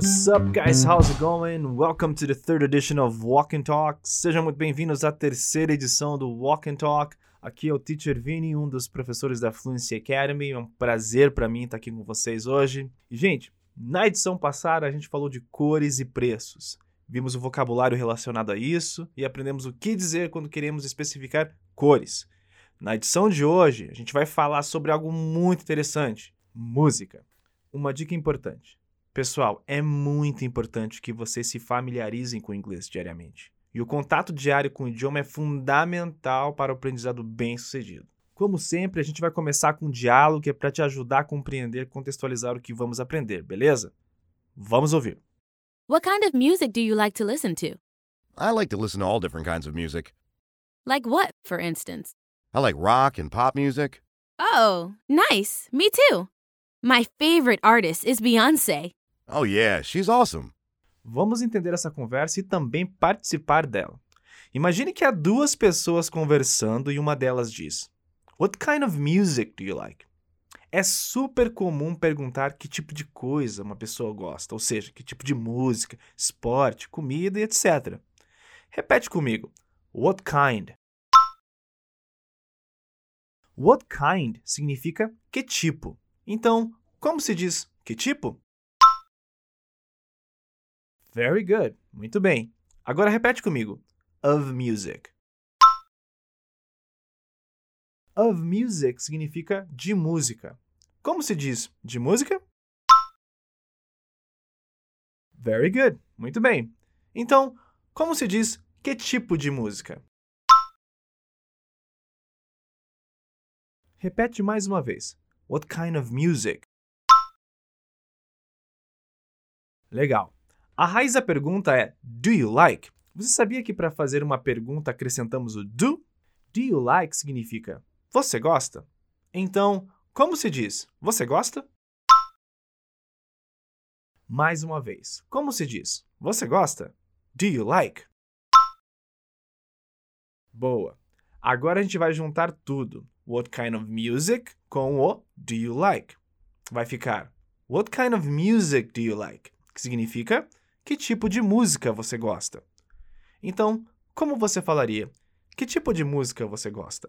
What's up, guys? How's it going? Welcome to the third edition of Walk and Talk. Sejam muito bem-vindos à terceira edição do Walk and Talk. Aqui é o Teacher Vini, um dos professores da Fluency Academy. É um prazer para mim estar aqui com vocês hoje. Gente, na edição passada a gente falou de cores e preços. Vimos o vocabulário relacionado a isso e aprendemos o que dizer quando queremos especificar cores. Na edição de hoje, a gente vai falar sobre algo muito interessante: música. Uma dica importante. Pessoal, é muito importante que vocês se familiarizem com o inglês diariamente. E o contato diário com o idioma é fundamental para o aprendizado bem-sucedido. Como sempre, a gente vai começar com um diálogo que é para te ajudar a compreender e contextualizar o que vamos aprender, beleza? Vamos ouvir. What kind of music do you like to listen to? I like to listen to all different kinds of music. Like what, for instance? I like rock and pop music. Oh, nice. Me too. My favorite artist is Beyonce. Oh, yeah, she's awesome. Vamos entender essa conversa e também participar dela. Imagine que há duas pessoas conversando e uma delas diz: What kind of music do you like? É super comum perguntar que tipo de coisa uma pessoa gosta, ou seja, que tipo de música, esporte, comida e etc. Repete comigo. What kind? What kind significa que tipo. Então, como se diz que tipo? Very good. Muito bem. Agora repete comigo. Of music. Of music significa de música. Como se diz de música? Very good. Muito bem. Então, como se diz que tipo de música? Repete mais uma vez. What kind of music? Legal. A raiz da pergunta é Do you like? Você sabia que para fazer uma pergunta acrescentamos o do? Do you like significa Você gosta? Então, como se diz Você gosta? Mais uma vez. Como se diz Você gosta? Do you like? Boa. Agora a gente vai juntar tudo. What kind of music com o do you like? Vai ficar What kind of music do you like? Que significa que tipo de música você gosta. Então, como você falaria? Que tipo de música você gosta?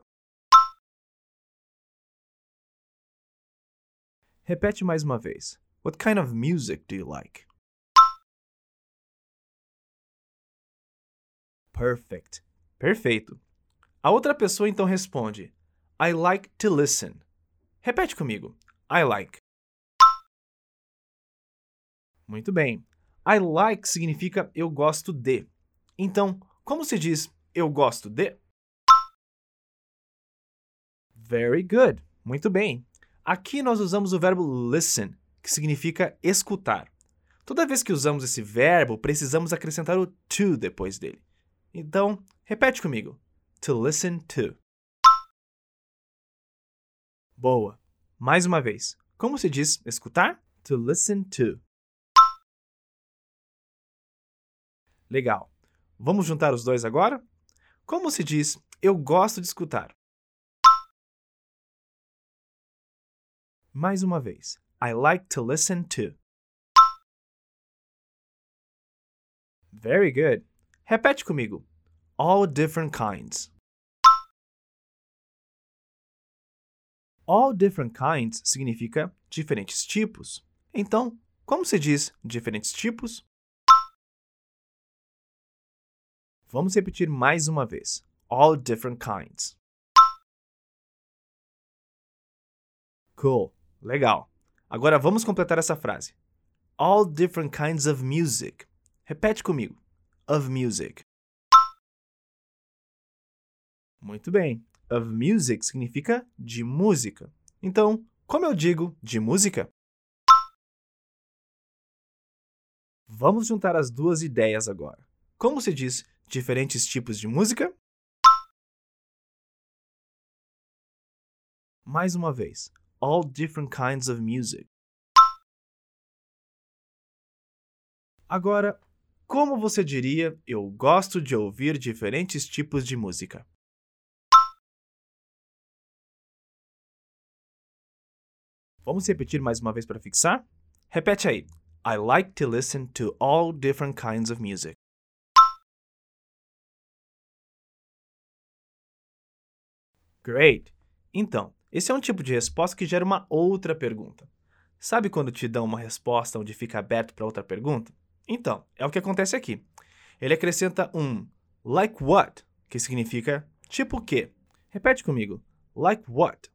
Repete mais uma vez. What kind of music do you like? Perfect. Perfeito. A outra pessoa então responde: I like to listen. Repete comigo. I like. Muito bem. I like significa eu gosto de. Então, como se diz eu gosto de? Very good. Muito bem. Aqui nós usamos o verbo listen, que significa escutar. Toda vez que usamos esse verbo, precisamos acrescentar o to depois dele. Então, repete comigo. To listen to. Boa. Mais uma vez. Como se diz escutar? To listen to. Legal. Vamos juntar os dois agora? Como se diz eu gosto de escutar? Mais uma vez. I like to listen to. Very good. Repete comigo. All different kinds. All different kinds significa diferentes tipos. Então, como se diz diferentes tipos? Vamos repetir mais uma vez. All different kinds. Cool. Legal. Agora vamos completar essa frase. All different kinds of music. Repete comigo. Of music. Muito bem. Of music significa de música. Então, como eu digo de música? Vamos juntar as duas ideias agora. Como se diz diferentes tipos de música? Mais uma vez. All different kinds of music. Agora, como você diria eu gosto de ouvir diferentes tipos de música? Vamos repetir mais uma vez para fixar? Repete aí. I like to listen to all different kinds of music. Great! Então, esse é um tipo de resposta que gera uma outra pergunta. Sabe quando te dão uma resposta onde fica aberto para outra pergunta? Então, é o que acontece aqui. Ele acrescenta um like what, que significa tipo o quê. Repete comigo. Like what?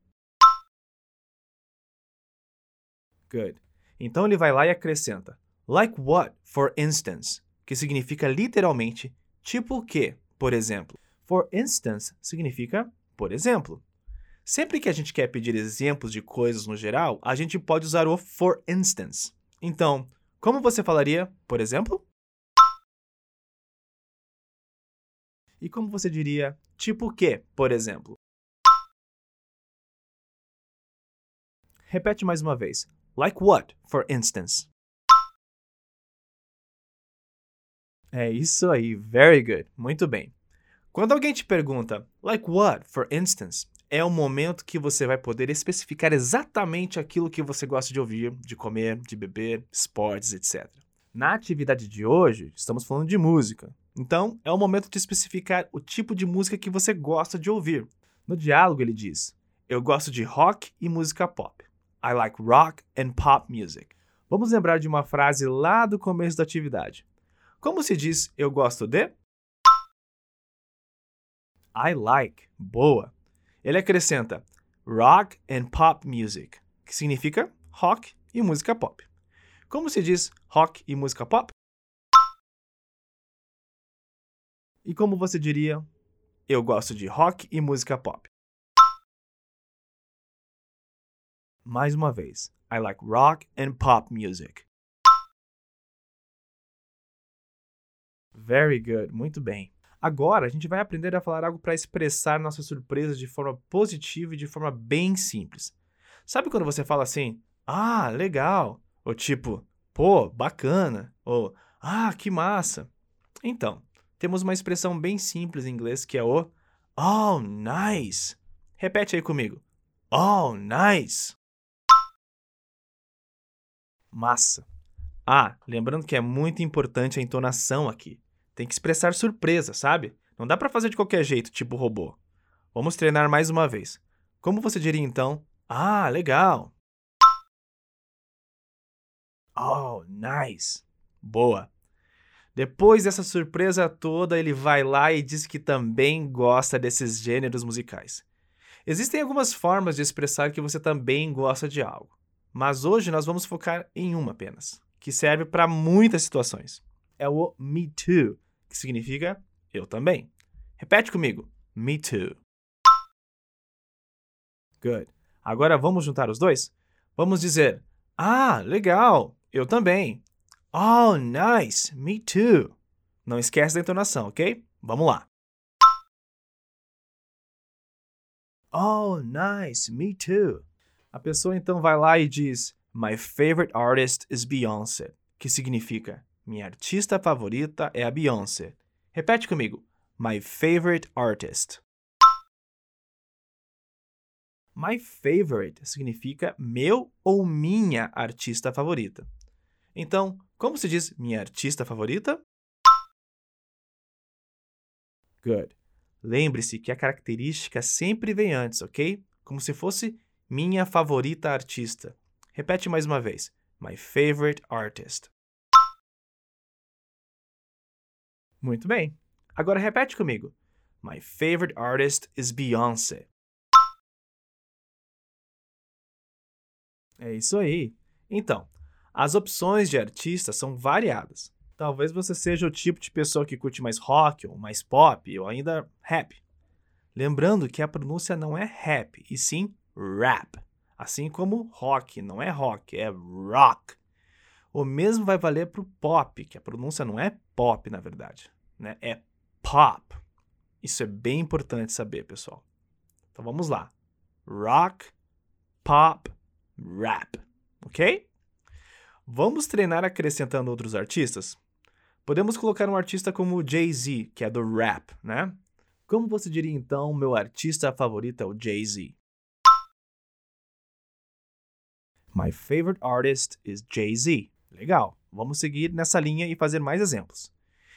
Good. Então ele vai lá e acrescenta like what, for instance, que significa literalmente tipo o quê, por exemplo. For instance significa por exemplo. Sempre que a gente quer pedir exemplos de coisas no geral, a gente pode usar o for instance. Então, como você falaria, por exemplo? E como você diria, tipo o quê, por exemplo? Repete mais uma vez. Like what, for instance? É isso aí, very good. Muito bem. Quando alguém te pergunta, like what, for instance, é o momento que você vai poder especificar exatamente aquilo que você gosta de ouvir, de comer, de beber, esportes, etc. Na atividade de hoje, estamos falando de música. Então, é o momento de especificar o tipo de música que você gosta de ouvir. No diálogo, ele diz: Eu gosto de rock e música pop. I like rock and pop music. Vamos lembrar de uma frase lá do começo da atividade. Como se diz eu gosto de? I like. Boa. Ele acrescenta rock and pop music, que significa rock e música pop. Como se diz rock e música pop? E como você diria, eu gosto de rock e música pop? Mais uma vez, I like rock and pop music. Very good, muito bem. Agora a gente vai aprender a falar algo para expressar nossa surpresa de forma positiva e de forma bem simples. Sabe quando você fala assim, ah, legal, ou tipo, pô, bacana, ou ah, que massa? Então, temos uma expressão bem simples em inglês que é o oh, nice. Repete aí comigo. Oh, nice. Massa. Ah, lembrando que é muito importante a entonação aqui. Tem que expressar surpresa, sabe? Não dá para fazer de qualquer jeito, tipo robô. Vamos treinar mais uma vez. Como você diria então? Ah, legal. Oh, nice. Boa. Depois dessa surpresa toda, ele vai lá e diz que também gosta desses gêneros musicais. Existem algumas formas de expressar que você também gosta de algo, mas hoje nós vamos focar em uma apenas, que serve para muitas situações. É o me too, que significa eu também. Repete comigo. Me too. Good. Agora vamos juntar os dois? Vamos dizer: Ah, legal, eu também. Oh, nice, me too. Não esquece da entonação, ok? Vamos lá. Oh, nice, me too. A pessoa então vai lá e diz: My favorite artist is Beyoncé, que significa minha artista favorita é a Beyoncé. Repete comigo. My favorite artist. My favorite significa meu ou minha artista favorita. Então, como se diz minha artista favorita? Good. Lembre-se que a característica sempre vem antes, ok? Como se fosse minha favorita artista. Repete mais uma vez. My favorite artist. Muito bem. Agora repete comigo. My favorite artist is Beyoncé. É isso aí. Então, as opções de artistas são variadas. Talvez você seja o tipo de pessoa que curte mais rock, ou mais pop, ou ainda rap. Lembrando que a pronúncia não é rap, e sim rap. Assim como rock não é rock, é rock. O mesmo vai valer para o pop, que a pronúncia não é pop, na verdade né? É pop. Isso é bem importante saber, pessoal. Então vamos lá. Rock, pop, rap. Ok? Vamos treinar acrescentando outros artistas? Podemos colocar um artista como Jay-Z, que é do rap, né? Como você diria então, meu artista favorito é o Jay-Z? My favorite artist is Jay-Z. Legal. Vamos seguir nessa linha e fazer mais exemplos.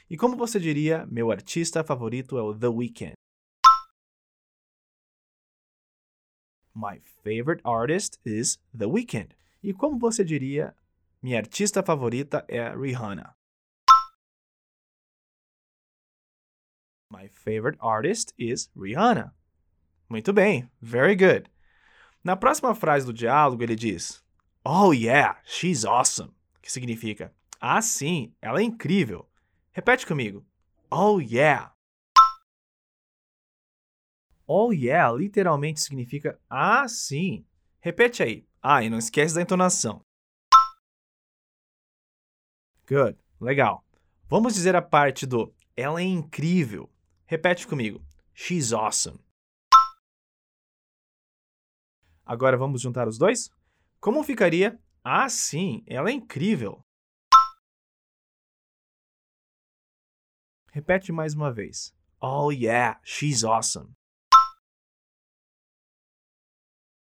E como você diria, meu artista favorito é o The Weeknd? My favorite artist is The Weeknd. E como você diria, minha artista favorita é Rihanna? My favorite artist is Rihanna. Muito bem, very good. Na próxima frase do diálogo, ele diz: Oh yeah, she's awesome. Que significa: Ah, sim, ela é incrível. Repete comigo. Oh yeah. Oh yeah literalmente significa ah, sim. Repete aí. Ah, e não esquece da entonação. Good. Legal. Vamos dizer a parte do ela é incrível. Repete comigo. She's awesome. Agora vamos juntar os dois? Como ficaria? Ah, sim, ela é incrível. Repete mais uma vez. Oh yeah, she's awesome.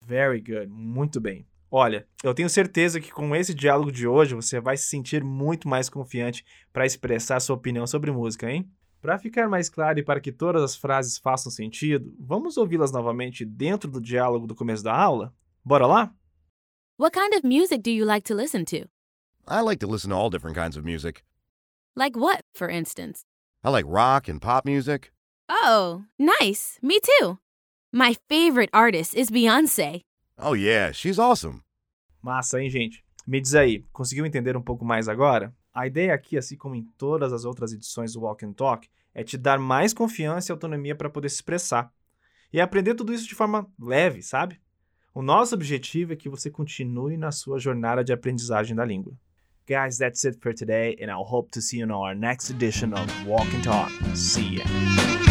Very good, muito bem. Olha, eu tenho certeza que com esse diálogo de hoje você vai se sentir muito mais confiante para expressar sua opinião sobre música, hein? Para ficar mais claro e para que todas as frases façam sentido, vamos ouvi-las novamente dentro do diálogo do começo da aula? Bora lá? What kind of music do you like to listen to? I like to listen to all different kinds of music. Like what, for instance? I like rock and pop music. Oh, nice. Me too. My favorite artist is Beyonce. Oh, yeah, she's awesome. Massa, hein, gente? Me diz aí, conseguiu entender um pouco mais agora? A ideia aqui, assim como em todas as outras edições do Walk and Talk, é te dar mais confiança e autonomia para poder se expressar. E aprender tudo isso de forma leve, sabe? O nosso objetivo é que você continue na sua jornada de aprendizagem da língua. Guys, that's it for today, and I'll hope to see you in our next edition of Walk and Talk. See ya!